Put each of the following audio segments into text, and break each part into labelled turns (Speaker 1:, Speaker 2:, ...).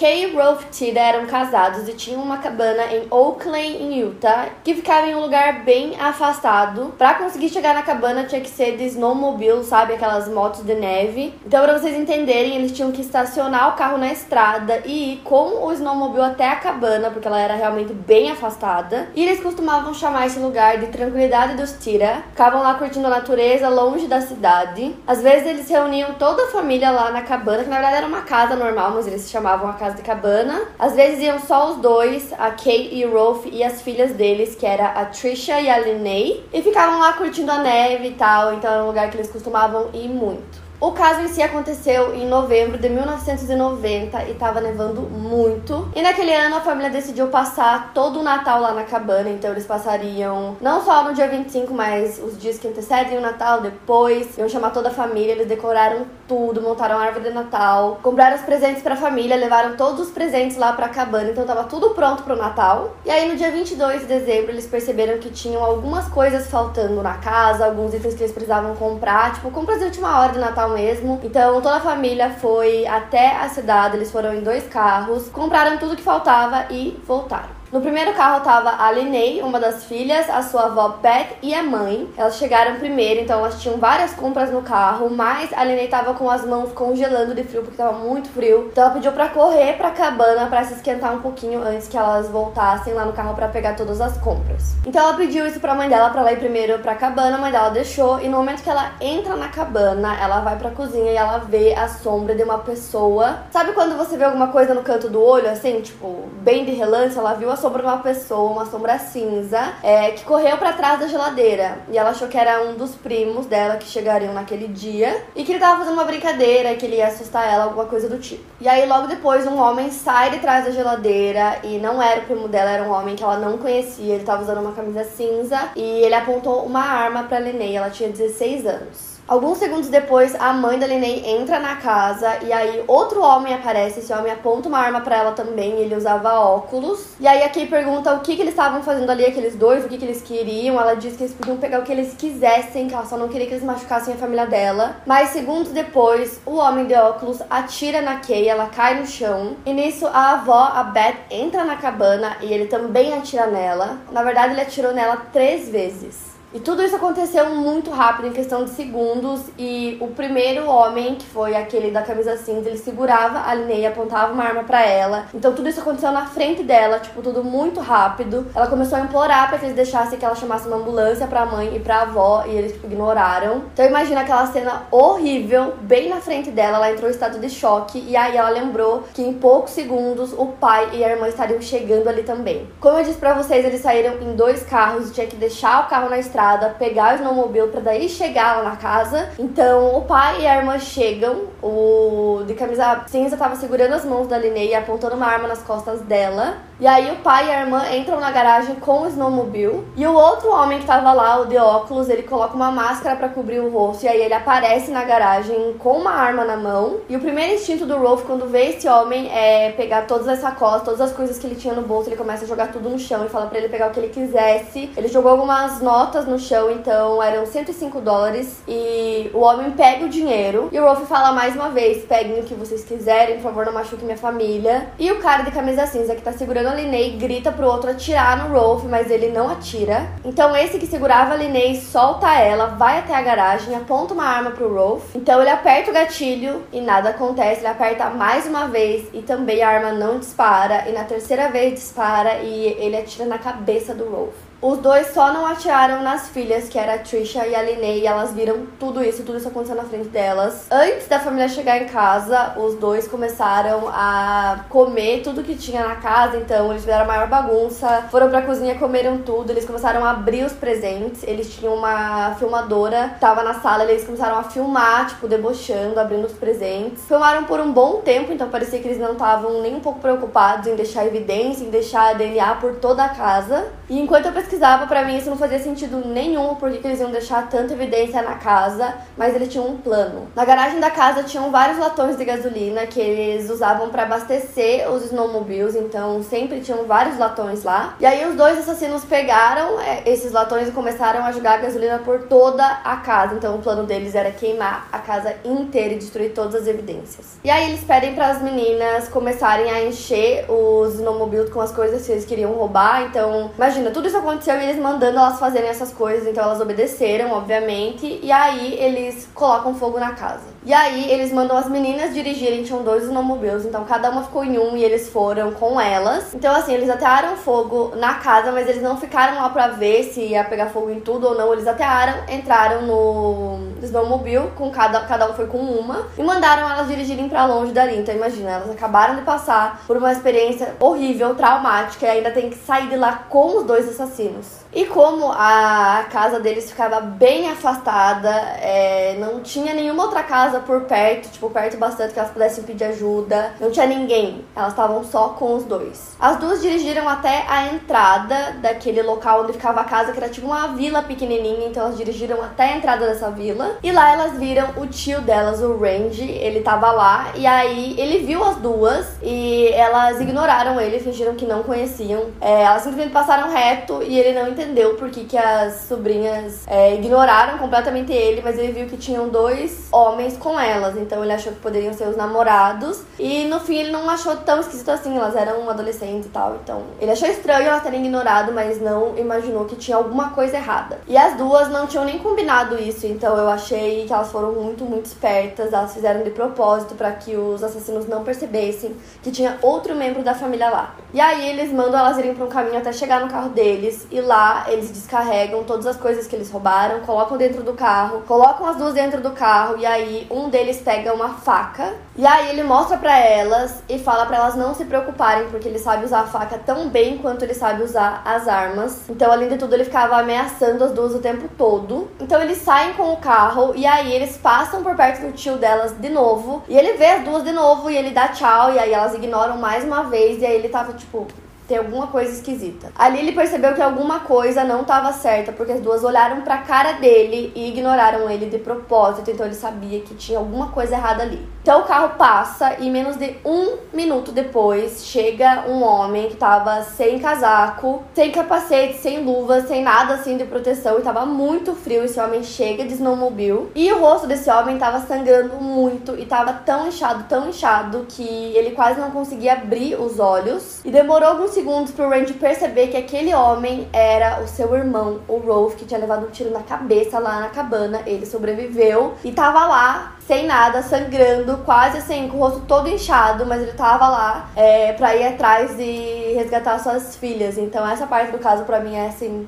Speaker 1: Kay e Rolf Tida eram casados e tinham uma cabana em Oakland, em Utah, que ficava em um lugar bem afastado. Para conseguir chegar na cabana tinha que ser de snowmobile, sabe, aquelas motos de neve. Então, para vocês entenderem, eles tinham que estacionar o carro na estrada e ir com o snowmobile até a cabana, porque ela era realmente bem afastada. E eles costumavam chamar esse lugar de tranquilidade dos Tira. Ficavam lá curtindo a natureza, longe da cidade. Às vezes eles reuniam toda a família lá na cabana, que na verdade era uma casa normal, mas eles chamavam a casa casa de cabana. Às vezes iam só os dois, a Kate e o Rolf e as filhas deles, que era a Trisha e a Linnea, e ficavam lá curtindo a neve e tal, então era um lugar que eles costumavam ir muito. O caso em si aconteceu em novembro de 1990 e estava nevando muito. E naquele ano a família decidiu passar todo o Natal lá na cabana, então eles passariam não só no dia 25, mas os dias que antecedem o Natal, depois. Iam chamar toda a família, eles decoraram tudo, montaram a árvore de Natal, compraram os presentes para a família, levaram todos os presentes lá para a cabana, então tava tudo pronto pro Natal. E aí no dia 22 de dezembro eles perceberam que tinham algumas coisas faltando na casa, alguns itens que eles precisavam comprar, tipo compras de última hora de Natal mesmo. Então toda a família foi até a cidade, eles foram em dois carros, compraram tudo que faltava e voltaram. No primeiro carro tava a Linnea, uma das filhas, a sua avó Beth e a mãe. Elas chegaram primeiro, então elas tinham várias compras no carro, mas a Linnea tava com as mãos congelando de frio porque tava muito frio. Então ela pediu para correr para a cabana para se esquentar um pouquinho antes que elas voltassem lá no carro para pegar todas as compras. Então ela pediu isso para a mãe dela para ir primeiro para a cabana, a mãe dela deixou e no momento que ela entra na cabana, ela vai para a cozinha e ela vê a sombra de uma pessoa. Sabe quando você vê alguma coisa no canto do olho assim, tipo, bem de relance, ela viu a sombra de uma pessoa, uma sombra cinza, é, que correu para trás da geladeira. E ela achou que era um dos primos dela que chegariam naquele dia e que ele tava fazendo uma brincadeira, que ele ia assustar ela, alguma coisa do tipo. E aí, logo depois, um homem sai de trás da geladeira e não era o primo dela, era um homem que ela não conhecia. Ele tava usando uma camisa cinza e ele apontou uma arma pra Linnea. Ela tinha 16 anos. Alguns segundos depois, a mãe da Linnea entra na casa e aí outro homem aparece. Esse homem aponta uma arma para ela também. Ele usava óculos. E aí a Kay pergunta o que, que eles estavam fazendo ali, aqueles dois, o que, que eles queriam. Ela diz que eles podiam pegar o que eles quisessem, que ela só não queria que eles machucassem a família dela. Mas segundos depois, o homem de óculos atira na Kay, ela cai no chão. E nisso, a avó, a Beth, entra na cabana e ele também atira nela. Na verdade, ele atirou nela três vezes. E tudo isso aconteceu muito rápido, em questão de segundos. E o primeiro homem, que foi aquele da camisa cinza, ele segurava a Linnea, apontava uma arma para ela. Então tudo isso aconteceu na frente dela, tipo, tudo muito rápido. Ela começou a implorar para que eles deixassem que ela chamasse uma ambulância pra mãe e pra avó, e eles tipo, ignoraram. Então imagina aquela cena horrível, bem na frente dela. Ela entrou em estado de choque, e aí ela lembrou que em poucos segundos o pai e a irmã estariam chegando ali também. Como eu disse para vocês, eles saíram em dois carros, tinha que deixar o carro na estrada estrada, pegar o snowmobile para daí chegar lá na casa. Então o pai e a irmã chegam, o de camisa cinza tava segurando as mãos da Linnea e apontando uma arma nas costas dela. E aí o pai e a irmã entram na garagem com o snowmobile. E o outro homem que tava lá, o de óculos, ele coloca uma máscara para cobrir o rosto. E aí ele aparece na garagem com uma arma na mão. E o primeiro instinto do Rolf quando vê esse homem é pegar todas as sacolas, todas as coisas que ele tinha no bolso. Ele começa a jogar tudo no chão e fala para ele pegar o que ele quisesse. Ele jogou algumas notas no chão, então eram 105 dólares. E o homem pega o dinheiro. E o Rolf fala mais uma vez: peguem o que vocês quiserem, por favor, não machuque minha família. E o cara de camisa cinza que tá segurando a Linnea grita pro outro atirar no Rolf, mas ele não atira. Então esse que segurava a solta ela, vai até a garagem, aponta uma arma pro Rolf. Então ele aperta o gatilho e nada acontece. Ele aperta mais uma vez e também a arma não dispara. E na terceira vez dispara e ele atira na cabeça do Rolf. Os dois só não atiraram nas filhas, que era a Trisha e a Linnea, e elas viram tudo isso, tudo isso acontecendo na frente delas. Antes da família chegar em casa, os dois começaram a comer tudo que tinha na casa, então eles fizeram a maior bagunça, foram pra cozinha, comeram tudo, eles começaram a abrir os presentes, eles tinham uma filmadora, tava na sala, eles começaram a filmar, tipo, debochando, abrindo os presentes. Filmaram por um bom tempo, então parecia que eles não estavam nem um pouco preocupados em deixar evidência, em deixar DNA por toda a casa. E enquanto eu pesquisava, para mim isso não fazia sentido nenhum, porque que eles iam deixar tanta evidência na casa, mas eles tinham um plano. Na garagem da casa tinham vários latões de gasolina que eles usavam para abastecer os snowmobiles, então sempre tinham vários latões lá. E aí os dois assassinos pegaram é, esses latões e começaram a jogar gasolina por toda a casa. Então o plano deles era queimar a casa inteira e destruir todas as evidências. E aí eles pedem para as meninas começarem a encher os snowmobiles com as coisas que eles queriam roubar. Então, imagina, tudo isso aconteceu e eles mandando elas fazerem essas coisas, então elas obedeceram, obviamente. E aí eles colocam fogo na casa. E aí eles mandam as meninas dirigirem, tinham dois snowmobiles, então cada uma ficou em um e eles foram com elas. Então assim, eles atearam fogo na casa, mas eles não ficaram lá pra ver se ia pegar fogo em tudo ou não. Eles atearam, entraram no snowmobile, com cada, cada um foi com uma, e mandaram elas dirigirem para longe dali. Então imagina, elas acabaram de passar por uma experiência horrível, traumática, e ainda tem que sair de lá com os dois assassinos. E como a casa deles ficava bem afastada, é, não tinha nenhuma outra casa por perto, tipo, perto bastante que elas pudessem pedir ajuda, não tinha ninguém, elas estavam só com os dois. As duas dirigiram até a entrada daquele local onde ficava a casa, que era tipo uma vila pequenininha, então elas dirigiram até a entrada dessa vila. E lá elas viram o tio delas, o Randy, ele tava lá, e aí ele viu as duas e elas ignoraram ele, fingiram que não conheciam. É, elas simplesmente passaram reto e ele não entendeu por que, que as sobrinhas é, ignoraram completamente ele, mas ele viu que tinham dois homens com elas, então ele achou que poderiam ser os namorados. E no fim ele não achou tão esquisito assim, elas eram adolescentes e tal. Então ele achou estranho elas terem ignorado, mas não imaginou que tinha alguma coisa errada. E as duas não tinham nem combinado isso, então eu achei que elas foram muito, muito espertas. Elas fizeram de propósito para que os assassinos não percebessem que tinha outro membro da família lá. E aí eles mandam elas irem para um caminho até chegar no carro deles e lá eles descarregam todas as coisas que eles roubaram, colocam dentro do carro, colocam as duas dentro do carro e aí um deles pega uma faca e aí ele mostra para elas e fala para elas não se preocuparem porque ele sabe usar a faca tão bem quanto ele sabe usar as armas. Então, além de tudo, ele ficava ameaçando as duas o tempo todo. Então, eles saem com o carro e aí eles passam por perto do tio delas de novo e ele vê as duas de novo e ele dá tchau e aí elas ignoram mais uma vez e aí ele tava tipo tem alguma coisa esquisita. Ali ele percebeu que alguma coisa não estava certa, porque as duas olharam para a cara dele e ignoraram ele de propósito, então ele sabia que tinha alguma coisa errada ali. Então o carro passa e menos de um minuto depois chega um homem que tava sem casaco, sem capacete, sem luvas, sem nada assim de proteção e tava muito frio. Esse homem chega de snowmobile e o rosto desse homem tava sangrando muito e tava tão inchado, tão inchado que ele quase não conseguia abrir os olhos e demorou alguns segundos pro Randy perceber que aquele homem era o seu irmão, o Rolf, que tinha levado um tiro na cabeça lá na cabana. Ele sobreviveu e tava lá, sem nada, sangrando, quase assim, com o rosto todo inchado, mas ele tava lá é, pra ir atrás e resgatar suas filhas. Então essa parte do caso pra mim é assim,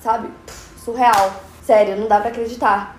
Speaker 1: sabe? Surreal. Sério, não dá pra acreditar.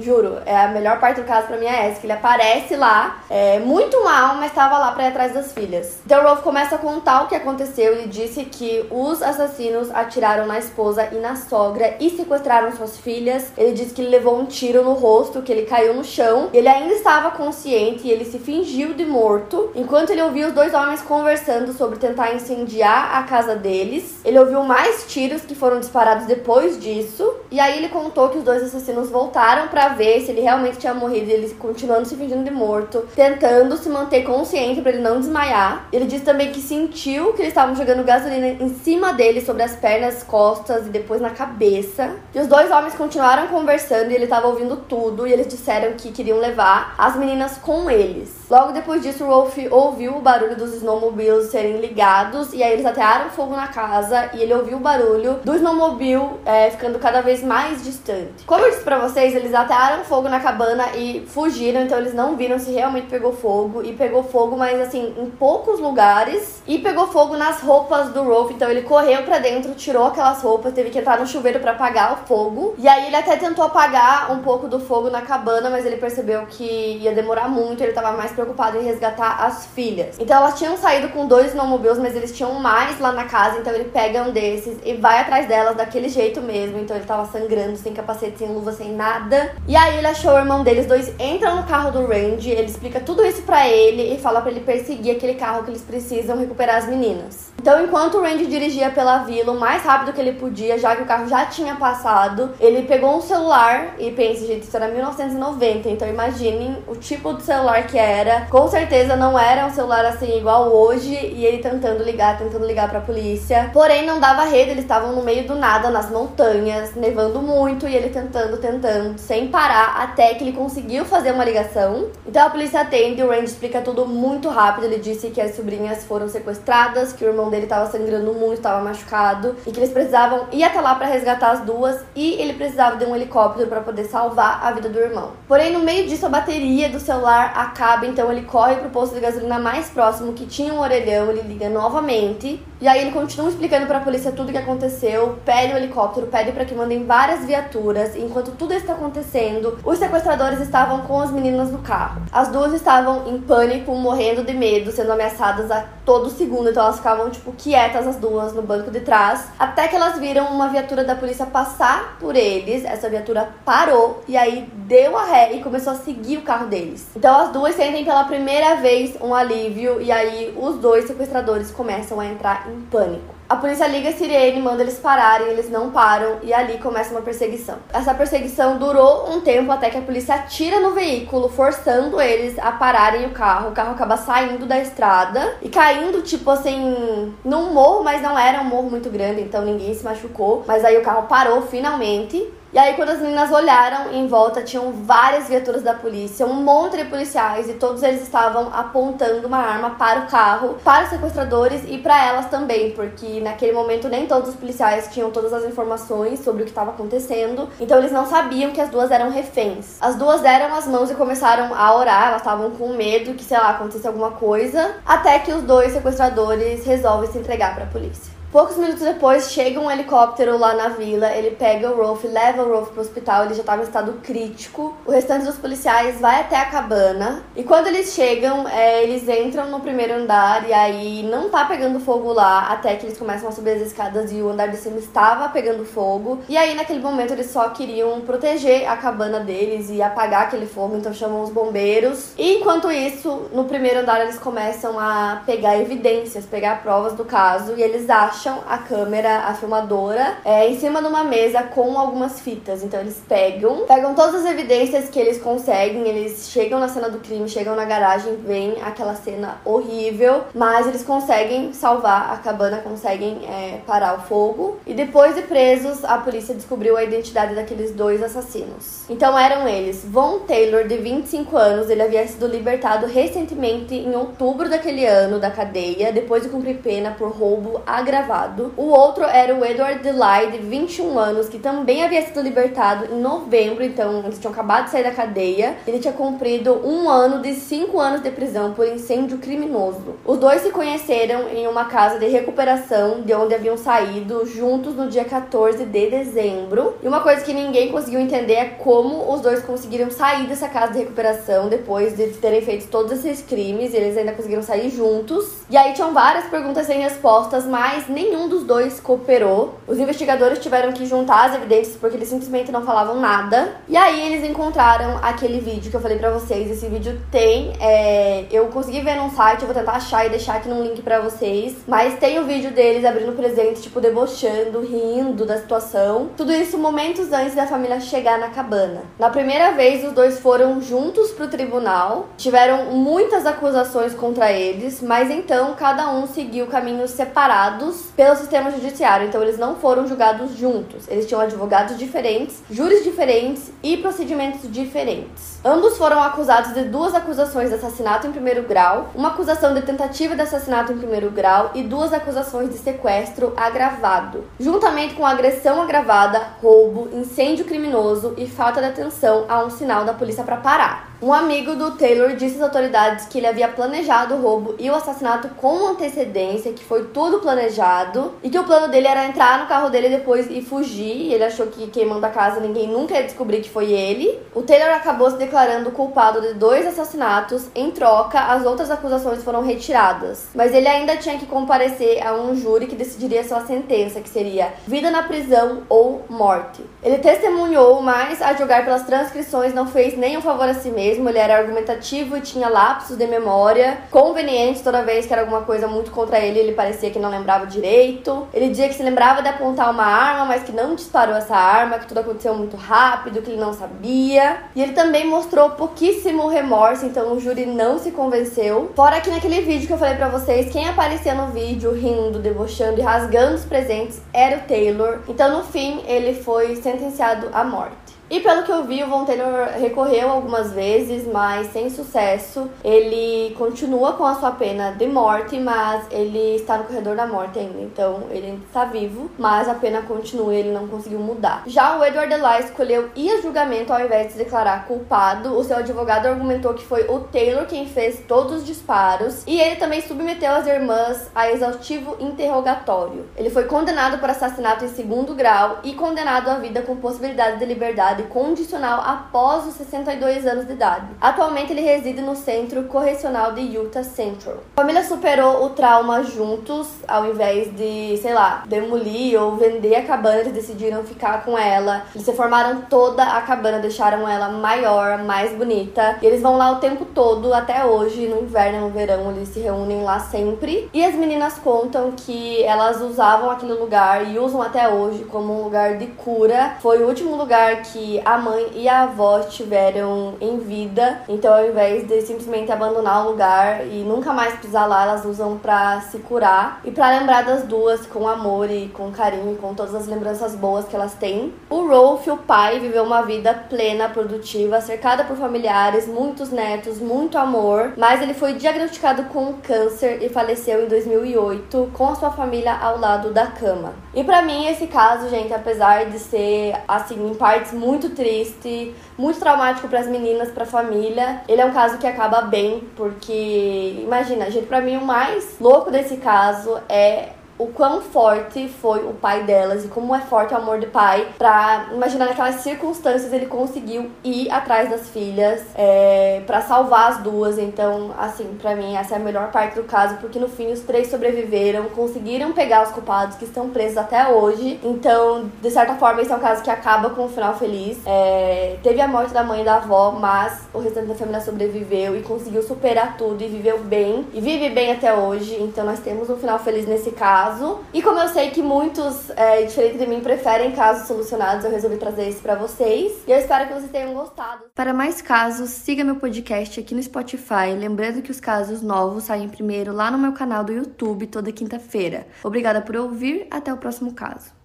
Speaker 1: Juro, é a melhor parte do caso pra mim é essa, que ele aparece lá, é, muito mal, mas tava lá pra ir atrás das filhas. Então Rolf começa a contar o que aconteceu. Ele disse que os assassinos atiraram na esposa e na sogra e sequestraram suas filhas. Ele disse que ele levou um tiro no rosto, que ele caiu no chão. Ele ainda estava consciente e ele se fingiu de morto, enquanto ele ouvia os dois homens conversando sobre tentar incendiar a casa deles. Ele ouviu mais tiros que foram disparados depois disso. E aí ele contou que os dois assassinos voltaram para ver se ele realmente tinha morrido, ele continuando se fingindo de morto, tentando se manter consciente para ele não desmaiar. Ele disse também que sentiu que eles estavam jogando gasolina em cima dele, sobre as pernas, costas e depois na cabeça. E os dois homens continuaram conversando e ele estava ouvindo tudo e eles disseram que queriam levar as meninas com eles. Logo depois disso, Rolf ouviu o barulho dos snowmobiles serem ligados e aí eles atearam fogo na casa e ele ouviu o barulho do snowmobile é, ficando cada vez mais distante. Como eu disse pra vocês, eles atearam fogo na cabana e fugiram, então eles não viram se realmente pegou fogo. E pegou fogo, mas assim, em poucos lugares. E pegou fogo nas roupas do Rolf, então ele correu para dentro, tirou aquelas roupas, teve que entrar no chuveiro para apagar o fogo. E aí ele até tentou apagar um pouco do fogo na cabana, mas ele percebeu que ia demorar muito, ele tava mais preocupado em resgatar as filhas. Então elas tinham saído com dois snowmobiles, mas eles tinham mais lá na casa, então ele pega um desses e vai atrás delas daquele jeito mesmo. Então ele tava sangrando, sem capacete, sem luva, sem nada. E aí ele achou o irmão deles, dois entram no carro do Randy, ele explica tudo isso para ele e fala para ele perseguir aquele carro que eles precisam recuperar as meninas. Então, enquanto o Randy dirigia pela vila o mais rápido que ele podia, já que o carro já tinha passado, ele pegou um celular e pensa, gente, isso era 1990, então imaginem o tipo de celular que era. Com certeza não era um celular assim igual hoje e ele tentando ligar, tentando ligar para a polícia. Porém, não dava rede, eles estavam no meio do nada, nas montanhas, nevando muito e ele tentando, tentando, sem parar, até que ele conseguiu fazer uma ligação. Então a polícia atende, o Randy explica tudo muito rápido. Ele disse que as sobrinhas foram sequestradas, que o irmão dele estava sangrando muito, estava machucado e que eles precisavam ir até lá para resgatar as duas e ele precisava de um helicóptero para poder salvar a vida do irmão. Porém, no meio disso, a bateria do celular acaba, então ele corre pro posto de gasolina mais próximo que tinha um orelhão, ele liga novamente e aí ele continua explicando para a polícia tudo o que aconteceu, pede o helicóptero, pede para que mandem várias viaturas. Enquanto tudo está acontecendo, os sequestradores estavam com as meninas no carro. As duas estavam em pânico, morrendo de medo, sendo ameaçadas a todo segundo, então elas ficavam tipo quietas as duas no banco de trás, até que elas viram uma viatura da polícia passar por eles. Essa viatura parou e aí deu a ré e começou a seguir o carro deles. Então as duas sentem pela primeira vez um alívio e aí os dois sequestradores começam a entrar em pânico. A polícia liga a sirene, manda eles pararem, eles não param e ali começa uma perseguição. Essa perseguição durou um tempo até que a polícia atira no veículo, forçando eles a pararem o carro. O carro acaba saindo da estrada e caindo, tipo assim, num morro, mas não era um morro muito grande, então ninguém se machucou. Mas aí o carro parou finalmente. E aí, quando as meninas olharam em volta, tinham várias viaturas da polícia, um monte de policiais, e todos eles estavam apontando uma arma para o carro, para os sequestradores e para elas também, porque naquele momento nem todos os policiais tinham todas as informações sobre o que estava acontecendo, então eles não sabiam que as duas eram reféns. As duas deram as mãos e começaram a orar, elas estavam com medo que, sei lá, acontecesse alguma coisa, até que os dois sequestradores resolvem se entregar para a polícia. Poucos minutos depois, chega um helicóptero lá na vila, ele pega o Rolf, leva o Rolf pro hospital, ele já estava em estado crítico. O restante dos policiais vai até a cabana. E quando eles chegam, é, eles entram no primeiro andar e aí não tá pegando fogo lá, até que eles começam a subir as escadas e o andar de cima estava pegando fogo. E aí, naquele momento, eles só queriam proteger a cabana deles e apagar aquele fogo, então chamam os bombeiros. E enquanto isso, no primeiro andar, eles começam a pegar evidências, pegar provas do caso e eles acham acham a câmera, a filmadora, é, em cima de uma mesa com algumas fitas. Então eles pegam, pegam todas as evidências que eles conseguem, eles chegam na cena do crime, chegam na garagem, veem aquela cena horrível, mas eles conseguem salvar a cabana, conseguem é, parar o fogo. E depois de presos, a polícia descobriu a identidade daqueles dois assassinos. Então eram eles: Von Taylor, de 25 anos, ele havia sido libertado recentemente em outubro daquele ano da cadeia, depois de cumprir pena por roubo agravado o outro era o Edward Delay, de 21 anos, que também havia sido libertado em novembro, então eles tinham acabado de sair da cadeia. Ele tinha cumprido um ano de cinco anos de prisão por incêndio criminoso. Os dois se conheceram em uma casa de recuperação de onde haviam saído juntos no dia 14 de dezembro. E uma coisa que ninguém conseguiu entender é como os dois conseguiram sair dessa casa de recuperação depois de terem feito todos esses crimes. Eles ainda conseguiram sair juntos. E aí tinham várias perguntas sem respostas, mas nenhum dos dois cooperou. Os investigadores tiveram que juntar as evidências porque eles simplesmente não falavam nada. E aí eles encontraram aquele vídeo que eu falei pra vocês. Esse vídeo tem. É, eu consegui ver num site, eu vou tentar achar e deixar aqui num link pra vocês. Mas tem o vídeo deles abrindo presente, tipo, debochando, rindo da situação. Tudo isso momentos antes da família chegar na cabana. Na primeira vez, os dois foram juntos pro tribunal. Tiveram muitas acusações contra eles, mas então cada um seguiu caminhos separados pelo sistema judiciário, então eles não foram julgados juntos. Eles tinham advogados diferentes, júris diferentes e procedimentos diferentes. Ambos foram acusados de duas acusações de assassinato em primeiro grau, uma acusação de tentativa de assassinato em primeiro grau e duas acusações de sequestro agravado, juntamente com agressão agravada, roubo, incêndio criminoso e falta de atenção a um sinal da polícia para parar. Um amigo do Taylor disse às autoridades que ele havia planejado o roubo e o assassinato com antecedência, que foi tudo planejado, e que o plano dele era entrar no carro dele depois e fugir. ele achou que queimando a casa ninguém nunca ia descobrir que foi ele. O Taylor acabou se declarando culpado de dois assassinatos. Em troca, as outras acusações foram retiradas. Mas ele ainda tinha que comparecer a um júri que decidiria sua sentença, que seria vida na prisão ou morte. Ele testemunhou, mas a julgar pelas transcrições não fez nem um favor a si mesmo mesmo, ele era argumentativo e tinha lapsos de memória convenientes toda vez que era alguma coisa muito contra ele, ele parecia que não lembrava direito. Ele dizia que se lembrava de apontar uma arma, mas que não disparou essa arma, que tudo aconteceu muito rápido, que ele não sabia. E ele também mostrou pouquíssimo remorso, então o júri não se convenceu. Fora que naquele vídeo que eu falei para vocês, quem aparecia no vídeo rindo, debochando e rasgando os presentes era o Taylor. Então no fim ele foi sentenciado à morte. E pelo que eu vi, o Von Taylor recorreu algumas vezes, mas sem sucesso. Ele continua com a sua pena de morte, mas ele está no corredor da morte ainda. Então ele está vivo, mas a pena continua ele não conseguiu mudar. Já o Edward Eli escolheu ir a julgamento ao invés de se declarar culpado. O seu advogado argumentou que foi o Taylor quem fez todos os disparos e ele também submeteu as irmãs a exaustivo interrogatório. Ele foi condenado por assassinato em segundo grau e condenado à vida com possibilidade de liberdade condicional após os 62 anos de idade. Atualmente ele reside no Centro Correcional de Utah Central. A família superou o trauma juntos, ao invés de, sei lá, demolir ou vender a cabana, eles decidiram ficar com ela. Eles reformaram toda a cabana, deixaram ela maior, mais bonita. E eles vão lá o tempo todo, até hoje, no inverno no verão, eles se reúnem lá sempre. E as meninas contam que elas usavam aquele lugar e usam até hoje como um lugar de cura. Foi o último lugar que a mãe e a avó estiveram em vida. Então, ao invés de simplesmente abandonar o lugar e nunca mais pisar lá, elas usam para se curar e para lembrar das duas com amor e com carinho, com todas as lembranças boas que elas têm. O Rolf, o pai, viveu uma vida plena, produtiva, cercada por familiares, muitos netos, muito amor, mas ele foi diagnosticado com câncer e faleceu em 2008 com a sua família ao lado da cama. E para mim esse caso, gente, apesar de ser assim em partes muito muito triste, muito traumático para as meninas, para a família. Ele é um caso que acaba bem, porque imagina, gente, para mim o mais louco desse caso é o quão forte foi o pai delas e como é forte o amor do pai pra imaginar naquelas circunstâncias ele conseguiu ir atrás das filhas é, para salvar as duas. Então, assim, para mim essa é a melhor parte do caso, porque no fim os três sobreviveram, conseguiram pegar os culpados que estão presos até hoje. Então, de certa forma, esse é um caso que acaba com um final feliz. É, teve a morte da mãe e da avó, mas o restante da família sobreviveu e conseguiu superar tudo e viveu bem e vive bem até hoje. Então, nós temos um final feliz nesse caso caso. E como eu sei que muitos, é, diferente de mim, preferem casos solucionados, eu resolvi trazer esse para vocês. E eu espero que vocês tenham gostado. Para mais casos, siga meu podcast aqui no Spotify. Lembrando que os casos novos saem primeiro lá no meu canal do YouTube toda quinta-feira. Obrigada por ouvir, até o próximo caso.